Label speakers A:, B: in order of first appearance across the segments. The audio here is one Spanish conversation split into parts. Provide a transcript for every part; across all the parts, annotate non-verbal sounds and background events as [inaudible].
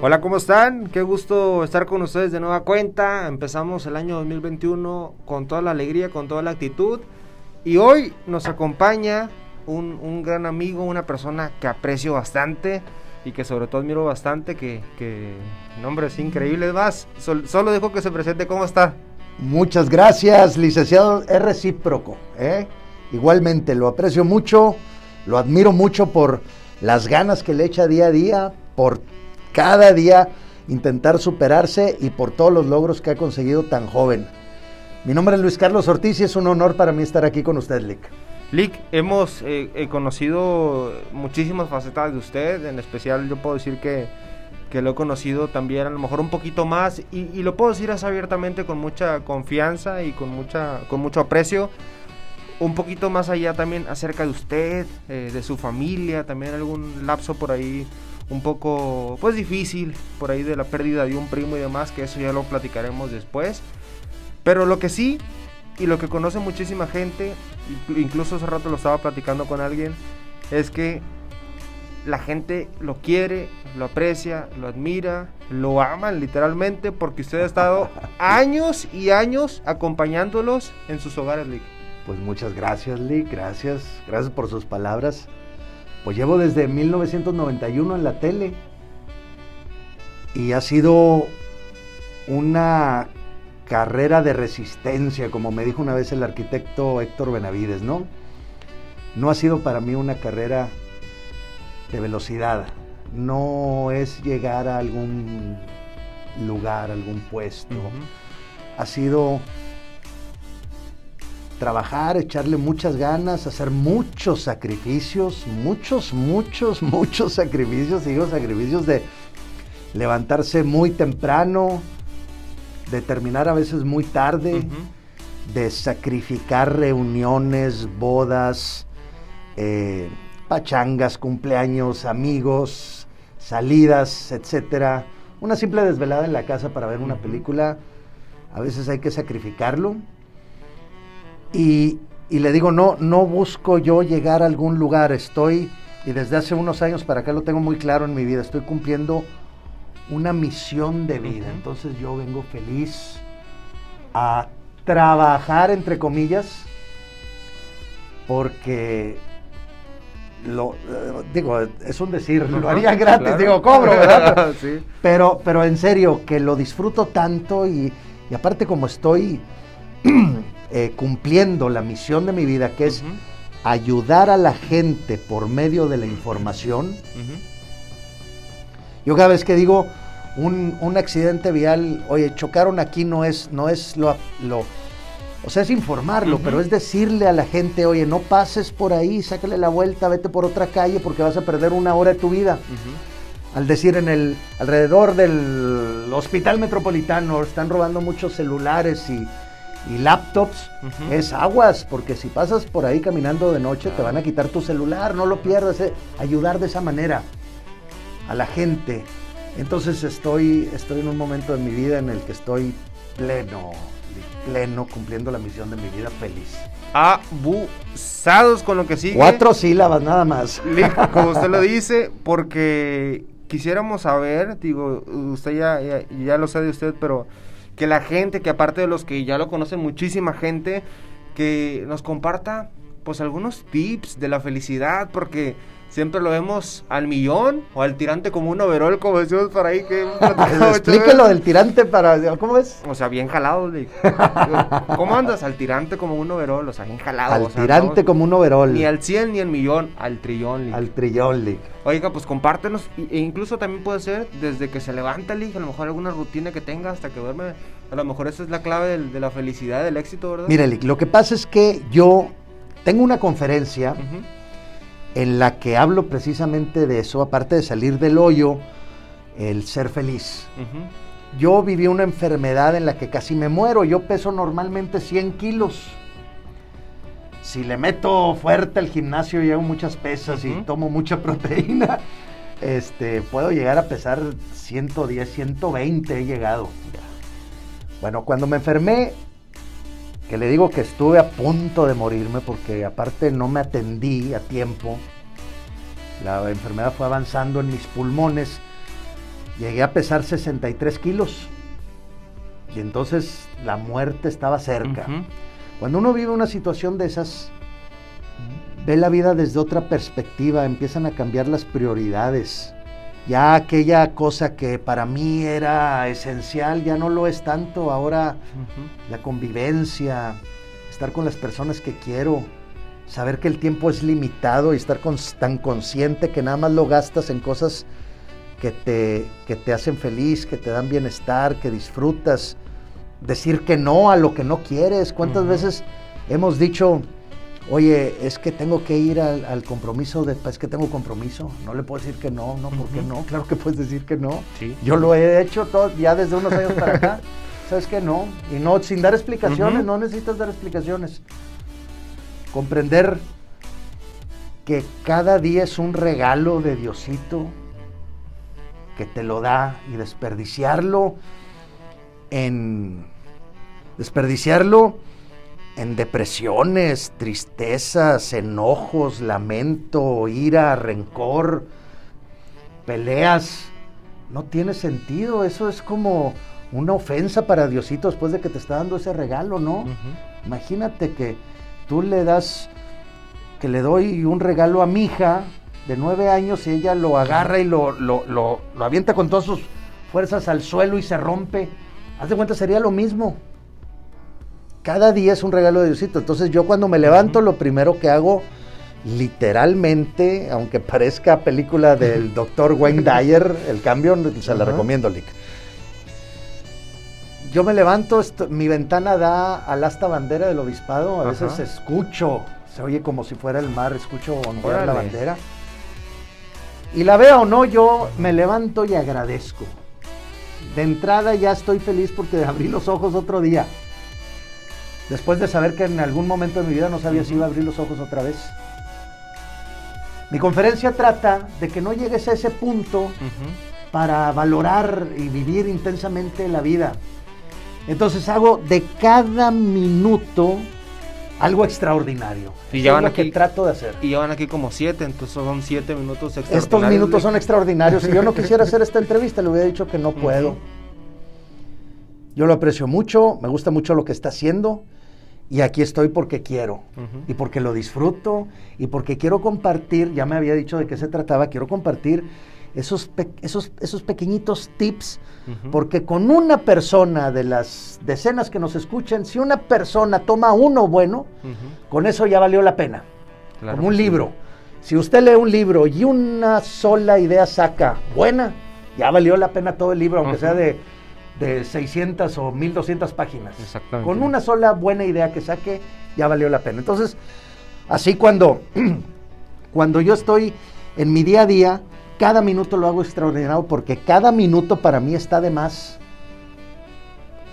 A: Hola, ¿cómo están? Qué gusto estar con ustedes de nueva cuenta. Empezamos el año 2021 con toda la alegría, con toda la actitud. Y hoy nos acompaña un, gran amigo, una persona que aprecio bastante y que sobre todo admiro bastante, que, que nombre es increíble. Más, solo dejo que se presente. ¿Cómo está?
B: Muchas gracias, licenciado. Es recíproco. ¿eh? Igualmente, lo aprecio mucho, lo admiro mucho por las ganas que le echa día a día, por cada día intentar superarse y por todos los logros que ha conseguido tan joven. Mi nombre es Luis Carlos Ortiz y es un honor para mí estar aquí con usted, Lick.
A: Lick, hemos eh, conocido muchísimas facetas de usted, en especial yo puedo decir que, que lo he conocido también a lo mejor un poquito más y, lo puedo decir así abiertamente con mucha confianza y con, mucha, con mucho aprecio. Un poquito más allá también acerca de usted, eh, de su familia, también algún lapso por ahí un poco pues difícil por ahí de la pérdida de un primo y demás, que eso ya lo platicaremos después. Pero lo que sí, y lo que conoce muchísima gente, incluso hace rato lo estaba platicando con alguien, es que la gente lo quiere, lo aprecia, lo admira, lo aman literalmente porque usted ha estado [laughs] años y años acompañándolos en sus hogares, Lick.
B: Pues muchas gracias, Lick, gracias, gracias por sus palabras. Pues llevo desde 1991 en la tele y ha sido una carrera de resistencia, como me dijo una vez el arquitecto Héctor Benavides, ¿no? No ha sido para mí una carrera de velocidad, no es llegar a algún lugar, algún puesto. Ha sido trabajar, echarle muchas ganas, hacer muchos sacrificios, muchos, muchos, [laughs] muchos sacrificios, digo sacrificios de levantarse muy temprano, de terminar a veces muy tarde, de sacrificar reuniones, bodas, eh, pachangas, cumpleaños, amigos, salidas, etcétera. Una simple desvelada en la casa para ver una película, a veces hay que sacrificarlo y, le digo, no, no busco yo llegar a algún lugar, estoy, y desde hace unos años para acá lo tengo muy claro en mi vida, estoy cumpliendo una misión de vida. Entonces yo vengo feliz a trabajar, entre comillas, porque lo eh, digo, es un decir, lo haría gratis, digo, cobro, ¿verdad? [laughs] pero, pero en serio, que lo disfruto tanto y, y aparte como estoy [clears throat] Eh, cumpliendo la misión de mi vida, que es ayudar a la gente por medio de la información. Yo cada vez que digo un, accidente vial, oye, chocaron aquí, no es, no es lo, lo o sea, es informarlo, pero es decirle a la gente, oye, no pases por ahí, sácale la vuelta, vete por otra calle porque vas a perder una hora de tu vida. Al decir en el alrededor del hospital metropolitano están robando muchos celulares y y laptops es aguas, porque si pasas por ahí caminando de noche te van a quitar tu celular, no lo pierdas, eh. ayudar de esa manera a la gente. Entonces estoy, estoy en un momento de mi vida en el que estoy pleno, pleno, cumpliendo la misión de mi vida feliz.
A: Abusados con lo que sigue.
B: Cuatro sílabas nada más.
A: Como usted lo [laughs] dice, porque quisiéramos saber, digo, usted ya, ya, ya lo sabe usted, pero que la gente, que aparte de los que ya lo conocen, muchísima gente, que nos comparta pues algunos tips de la felicidad, porque siempre lo vemos al millón o al tirante como un overall, como decimos por ahí. Que [laughs]
B: Explíquelo del tirante para. ¿Cómo es?
A: O sea, bien jalado. [laughs] ¿Cómo andas? Al tirante como un overall, o sea, bien jalado.
B: Al tirante como un overall.
A: Ni al 100 ni al millón, al trillón.
B: Al trillón, Lick.
A: Oiga, pues compártenos. E incluso también puede ser desde que se levanta, Lick, a lo mejor alguna rutina que tenga hasta que duerme. A lo mejor esa es la clave de, la felicidad, del éxito, ¿verdad?
B: Mire, Lick, lo que pasa es que yo tengo una conferencia en la que hablo precisamente de eso, aparte de salir del hoyo, el ser feliz. Yo viví una enfermedad en la que casi me muero, yo peso normalmente 100 kilos. Si le meto fuerte al gimnasio y hago muchas pesas y tomo mucha [laughs] proteína, este, puedo llegar a pesar 110, 120 he llegado. Bueno, cuando me enfermé, que le digo que estuve a punto de morirme porque aparte no me atendí a tiempo. La enfermedad fue avanzando en mis pulmones. llegué a pesar 63 kilos. Y entonces la muerte estaba cerca. Cuando uno vive una situación de esas, ve la vida desde otra perspectiva, empiezan a cambiar las prioridades. Ya aquella cosa que para mí era esencial ya no lo es tanto. Ahora la convivencia, estar con las personas que quiero, saber que el tiempo es limitado y estar tan consciente que nada más lo gastas en cosas que te, que te hacen feliz, que te dan bienestar, que disfrutas. Decir que no a lo que no quieres. ¿Cuántas veces hemos dicho, oye, es que tengo que ir al, al compromiso, de, es que tengo compromiso, no le puedo decir que no, no, ¿por qué
A: Ujú.
B: no? Claro que puedes decir que no.
A: Sí.
B: Yo lo he hecho todo, ya desde unos años para acá. [laughs] ¿Sabes que No. Y no, sin dar explicaciones, no necesitas dar explicaciones. Comprender que cada día es un regalo de Diosito que te lo da y desperdiciarlo en desperdiciarlo en depresiones, tristezas, enojos, lamento, ira, rencor, peleas, no tiene sentido. Eso es como una ofensa para Diosito después de que te está dando ese regalo, ¿no? Imagínate que tú le das, que le doy un regalo a mi hija de nueve años y ella lo agarra y lo, lo, lo- lo avienta con todas sus fuerzas al suelo y se rompe. Haz de cuenta, sería lo mismo. Cada día es un regalo de Diosito. Entonces yo cuando me levanto, lo primero que hago, literalmente, aunque parezca película del [laughs] doctor Wayne Dyer, el cambio, se la recomiendo, Lick. Yo me levanto, mi ventana da al asta bandera del obispado, a veces escucho, se oye como si fuera el mar, escucho ondear la bandera. Y la vea o no, yo me levanto y agradezco. De entrada ya estoy feliz porque abrí los ojos otro día. Después de saber que en algún momento de mi vida no sabía si iba a abrir los ojos otra vez. Mi conferencia trata de que no llegues a ese punto para valorar y vivir intensamente la vida. Entonces hago de cada minuto algo extraordinario.
A: Y ya
B: es
A: van
B: lo
A: aquí-
B: que trato de hacer.
A: Y llevan aquí como siete, entonces son siete minutos
B: Estos
A: extraordinarios.
B: minutos son extraordinarios. Si yo no quisiera hacer esta [laughs] entrevista, le hubiera dicho que no puedo. Yo lo aprecio mucho, me gusta mucho lo que está haciendo y aquí estoy porque quiero. Y porque lo disfruto. Y porque quiero compartir, ya me había dicho de qué se trataba, quiero compartir esos, pe- esos, esos pequeñitos tips, porque con una persona de las decenas que nos escuchan, si una persona toma uno bueno, con eso ya valió la pena.
A: Claro
B: como un
A: sí.
B: libro. Si usted lee un libro y una sola idea saca buena, ya valió la pena todo el libro, aunque sea de, de 600 o 1200 páginas.
A: Exactamente.
B: Con una sola buena idea que saque, ya valió la pena. Entonces, así cuando, [clears throat] cuando yo estoy en mi día a día, cada minuto lo hago extraordinario porque cada minuto para mí está de más.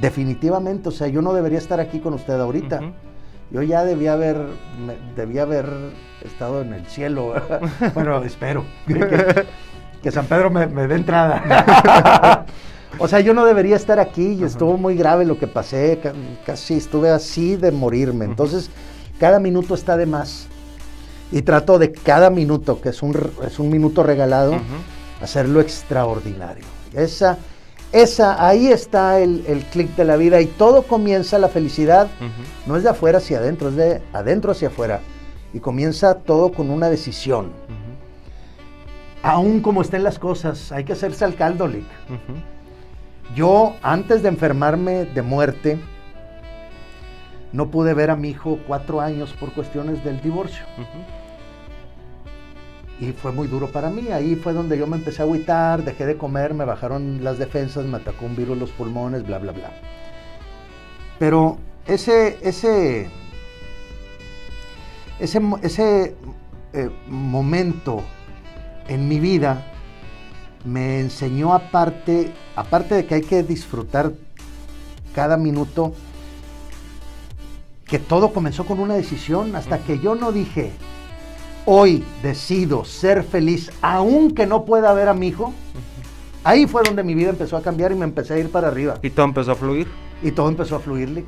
B: Definitivamente, o sea, yo no debería estar aquí con usted ahorita. Yo ya debía haber, debía haber estado en el cielo. [laughs] bueno, espero. [laughs] Que, que San Pedro me, me dé entrada. [laughs] o sea, yo no debería estar aquí y estuvo muy grave lo que pasé. ca- Casi estuve así de morirme. Entonces, cada minuto está de más. Y trato de cada minuto, que es un, es un minuto regalado,
A: Ujú.
B: hacerlo extraordinario. Esa, esa, ahí está el, el clic de la vida y todo comienza la felicidad no es de afuera hacia adentro, es de adentro hacia afuera. Y comienza todo con una decisión. Aún como estén las cosas, hay que hacerse al caldo, Lick. Yo, antes de enfermarme de muerte, no pude ver a mi hijo cuatro años por cuestiones del divorcio. Y fue muy duro para mí. Ahí fue donde yo me empecé a agüitar, dejé de comer, me bajaron las defensas, me atacó un virus los pulmones, bla, bla, bla. Pero ese, ese, ese, ese eh, momento en mi vida me enseñó aparte, aparte de que hay que disfrutar cada minuto, que todo comenzó con una decisión, hasta que yo no dije, hoy decido ser feliz, aunque no pueda ver a mi hijo, ahí fue donde mi vida empezó a cambiar y me empecé a ir para arriba.
A: Y todo empezó a fluir.
B: Y todo empezó a fluir, Lick.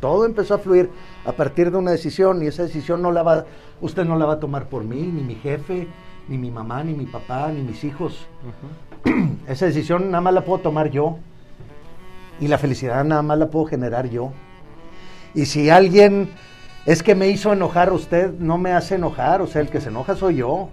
B: Todo empezó a fluir a partir de una decisión y esa decisión no la va, usted no la va a tomar por mí, ni mi jefe, ni mi mamá, ni mi papá, ni mis hijos. [clears throat] Esa decisión nada más la puedo tomar yo. Y la felicidad nada más la puedo generar yo. Y si alguien es que me hizo enojar usted, no me hace enojar. O sea, el que se enoja soy yo.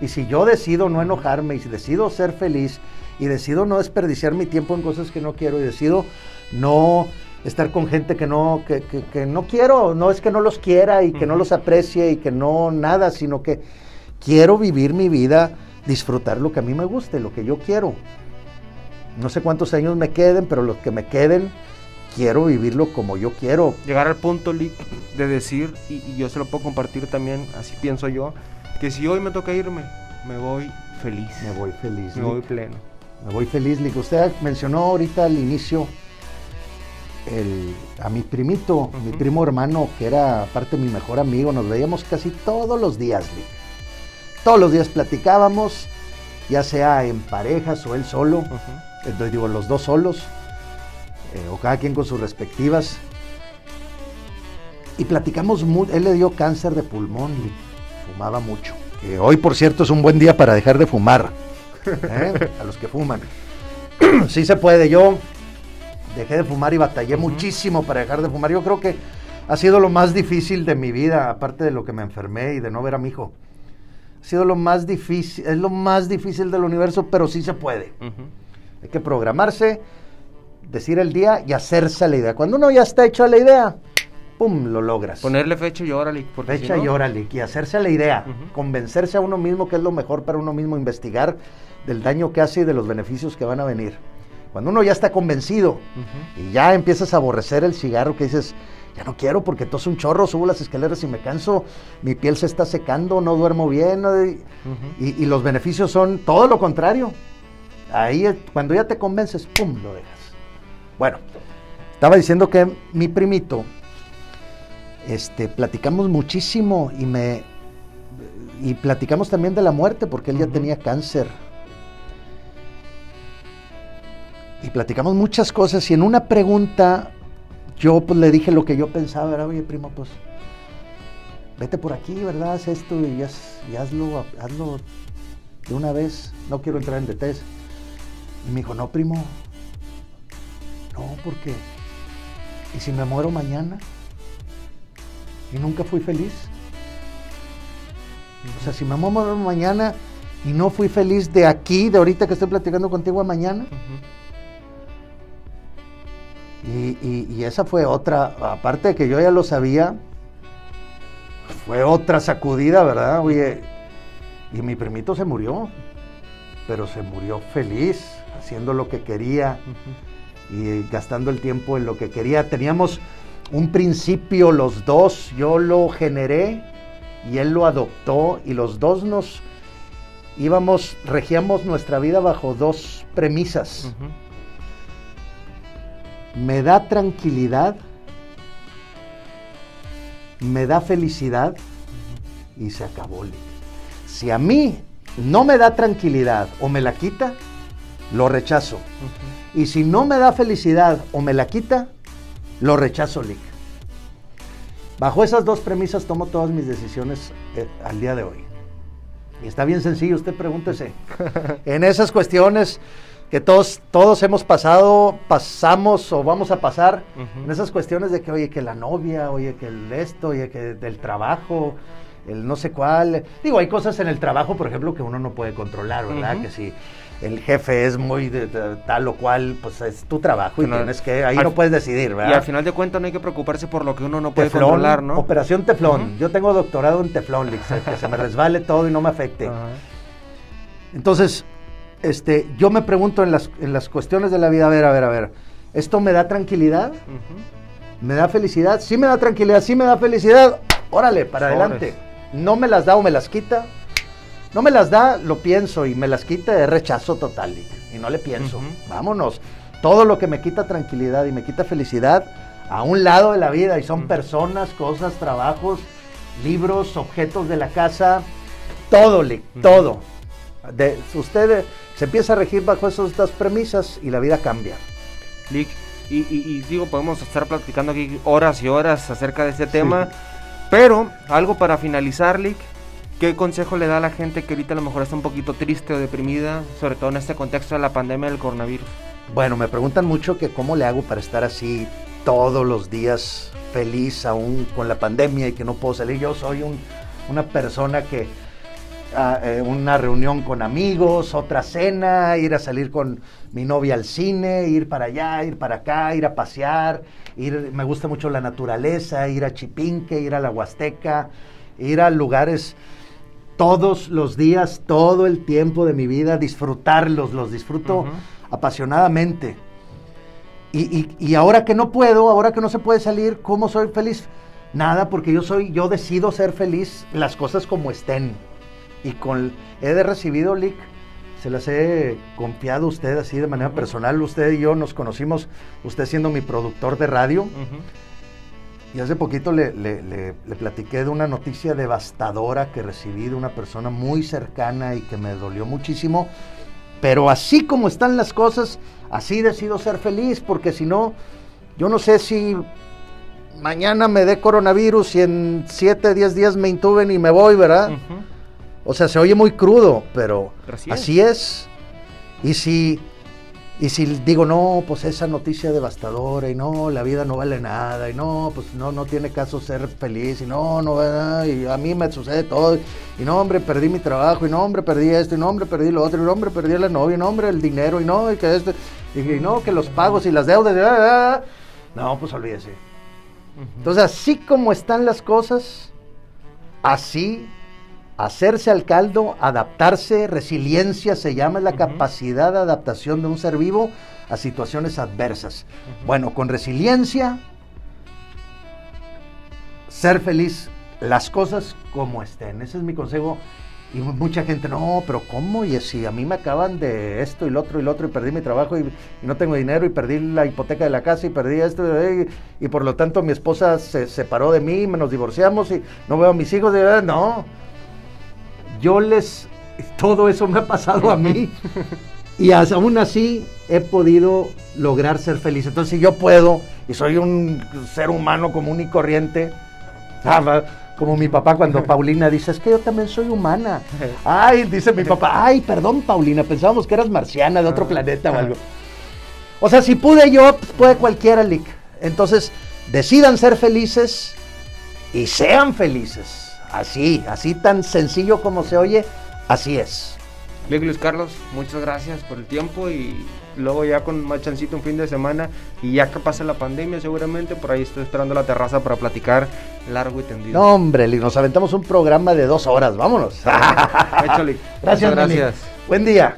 B: Y si yo decido no enojarme y si decido ser feliz y decido no desperdiciar mi tiempo en cosas que no quiero y decido no estar con gente que no, que, no quiero, no es que no los quiera y que no los aprecie y que no nada, sino que quiero vivir mi vida, disfrutar lo que a mí me guste, lo que yo quiero. No sé cuántos años me queden, pero los que me queden, quiero vivirlo como yo quiero.
A: Llegar al punto, de decir, y, y yo se lo puedo compartir también, así pienso yo, que si hoy me toca irme, me voy feliz.
B: Me voy feliz.
A: Me voy pleno.
B: Me voy feliz, Lick. Usted mencionó ahorita al inicio a mi primito, mi primo hermano, que era aparte mi mejor amigo. Nos veíamos casi todos los días, Lick. Todos los días platicábamos, ya sea en parejas o él solo, entonces digo, los dos solos, eh, o cada quien con sus respectivas. Y platicamos, él le dio cáncer de pulmón, Lick fumaba mucho. Que hoy, por cierto, es un buen día para dejar de fumar. ¿eh? [laughs] A los que fuman. [clears throat] sí se puede. Yo dejé de fumar y batallé muchísimo para dejar de fumar. Yo creo que ha sido lo más difícil de mi vida, aparte de lo que me enfermé y de no ver a mi hijo. Sido lo más difícil, es lo más difícil del universo, pero sí se puede. Hay que programarse, decir el día y hacerse la idea. Cuando uno ya está hecho a la idea, ¡pum! lo logras.
A: Ponerle fecha y órale.
B: Fecha y órale, y hacerse la idea, convencerse a uno mismo que es lo mejor para uno mismo, investigar del daño que hace y de los beneficios que van a venir. Cuando uno ya está convencido y ya empiezas a aborrecer el cigarro que dices, ya no quiero porque es un chorro, subo las escaleras y me canso, mi piel se está secando, no duermo bien, y, y, los beneficios son todo lo contrario. Ahí cuando ya te convences, ¡pum! lo dejas. Bueno, estaba diciendo que mi primito, este, platicamos muchísimo y me y platicamos también de la muerte porque él ya tenía cáncer. Y platicamos muchas cosas y en una pregunta yo pues le dije lo que yo pensaba, era, oye primo, pues vete por aquí, ¿verdad? Haz esto y, hazlo, hazlo de una vez, no quiero entrar en detalles. Y me dijo, no primo, no, porque, ¿y si me muero mañana? y nunca fui feliz. O sea, si me muero mañana y no fui feliz de aquí, de ahorita que estoy platicando contigo a mañana. Y, esa fue otra, aparte de que yo ya lo sabía, fue otra sacudida, ¿verdad? Oye, y mi primito se murió, pero se murió feliz, haciendo lo que quería y gastando el tiempo en lo que quería. Teníamos un principio los dos, yo lo generé y él lo adoptó y los dos nos íbamos, regíamos nuestra vida bajo dos premisas. Me da tranquilidad, me da felicidad y se acabó. Si a mí no me da tranquilidad o me la quita, lo rechazo. Y si no me da felicidad o me la quita, lo rechazo, Lick. Bajo esas dos premisas tomo todas mis decisiones eh, al día de hoy. Y está bien sencillo, usted pregúntese. [laughs] en esas cuestiones que todos, todos hemos pasado, pasamos o vamos a pasar, en esas cuestiones de que, oye, que la novia, oye, que el esto, oye, que del trabajo, el no sé cuál. Digo, hay cosas en el trabajo, por ejemplo, que uno no puede controlar, ¿verdad? Que si el jefe es muy de, tal o cual, pues es tu trabajo y tienes que, ahí no puedes decidir, ¿verdad?
A: Y al final de cuentas no hay que preocuparse por lo que uno no puede controlar, ¿no?
B: Operación Teflón. Yo tengo doctorado en Teflón, que se me resbale todo y no me afecte. [laughs] Entonces, este, yo me pregunto en las, en las cuestiones de la vida, a ver, a ver, a ver, ¿esto me da tranquilidad? ¿Me da felicidad? Sí me da tranquilidad, sí me da felicidad. Órale, para adelante. No me las da o me las quita no me las da, lo pienso y me las quita de rechazo total y no le pienso. Vámonos. Todo lo que me quita tranquilidad y me quita felicidad a un lado de la vida y son personas, cosas, trabajos, libros, objetos de la casa, todo, Lick, todo. De, usted se empieza a regir bajo esas dos premisas y la vida cambia.
A: Lick, y, digo, podemos estar platicando aquí horas y horas acerca de este tema, pero algo para finalizar, Lick, ¿Qué consejo le da a la gente que ahorita a lo mejor está un poquito triste o deprimida, sobre todo en este contexto de la pandemia del coronavirus?
B: Bueno, me preguntan mucho que cómo le hago para estar así todos los días feliz aún con la pandemia y que no puedo salir. Yo soy una persona que ah, eh, una reunión con amigos, otra cena, ir a salir con mi novia al cine, ir para allá, ir para acá, ir a pasear, ir, me gusta mucho la naturaleza, ir a Chipinque, ir a la Huasteca, ir a lugares todos los días, todo el tiempo de mi vida, disfrutarlos, los disfruto apasionadamente. Y, ahora que no puedo, ahora que no se puede salir, ¿cómo soy feliz? Nada, porque yo soy, yo decido ser feliz las cosas como estén. Y con he de recibido, Lick, se las he confiado a usted así de manera personal. Usted y yo nos conocimos, usted siendo mi productor de radio. Y hace poquito le, le, platiqué de una noticia devastadora que recibí de una persona muy cercana y que me dolió muchísimo. Pero así como están las cosas, así decido ser feliz, porque si no, yo no sé si mañana me dé coronavirus y en 7, 10 días me intuben y me voy, ¿verdad? O sea, se oye muy crudo, pero, así es. Y si y si digo, no, pues esa noticia devastadora, y no, la vida no vale nada, y no, pues no, no tiene caso ser feliz, y no, no, y a mí me sucede todo, y no, hombre, perdí mi trabajo, y no, hombre, perdí esto, y no, hombre, perdí lo otro, y no, hombre, perdí a la novia, y no, hombre, el dinero, y no, y que esto, y, no, que los pagos y las deudas, y, no, pues olvídese. Entonces, así como están las cosas, así Hacerse al caldo, adaptarse, resiliencia se llama la capacidad de adaptación de un ser vivo a situaciones adversas. Bueno, con resiliencia, ser feliz, las cosas como estén. Ese es mi consejo. Y mucha gente, no, pero ¿cómo? Y si a mí me acaban de esto y lo otro y lo otro y perdí mi trabajo y, no tengo dinero y perdí la hipoteca de la casa y perdí esto y, y, por lo tanto mi esposa se separó de mí, nos divorciamos y no veo a mis hijos. no, yo les, todo eso me ha pasado a mí [laughs] y aún así he podido lograr ser feliz. Entonces, si yo puedo y soy un ser humano común y corriente, ah, como mi papá cuando [laughs] Paulina dice, es que yo también soy humana. [laughs] Ay, dice mi papá, ay, perdón Paulina, pensábamos que eras marciana de otro ah. planeta o algo. O sea, si pude yo, puede cualquiera, Lick. Entonces, decidan ser felices y sean felices. Así, así tan sencillo como se oye, así es.
A: Luis Carlos, muchas gracias por el tiempo y luego ya con más chancito un fin de semana y ya que pase la pandemia seguramente, por ahí estoy esperando la terraza para platicar largo y tendido.
B: No hombre, nos aventamos un programa de dos horas, vámonos.
A: Hecho, [laughs]
B: Gracias, gracias. Buen día.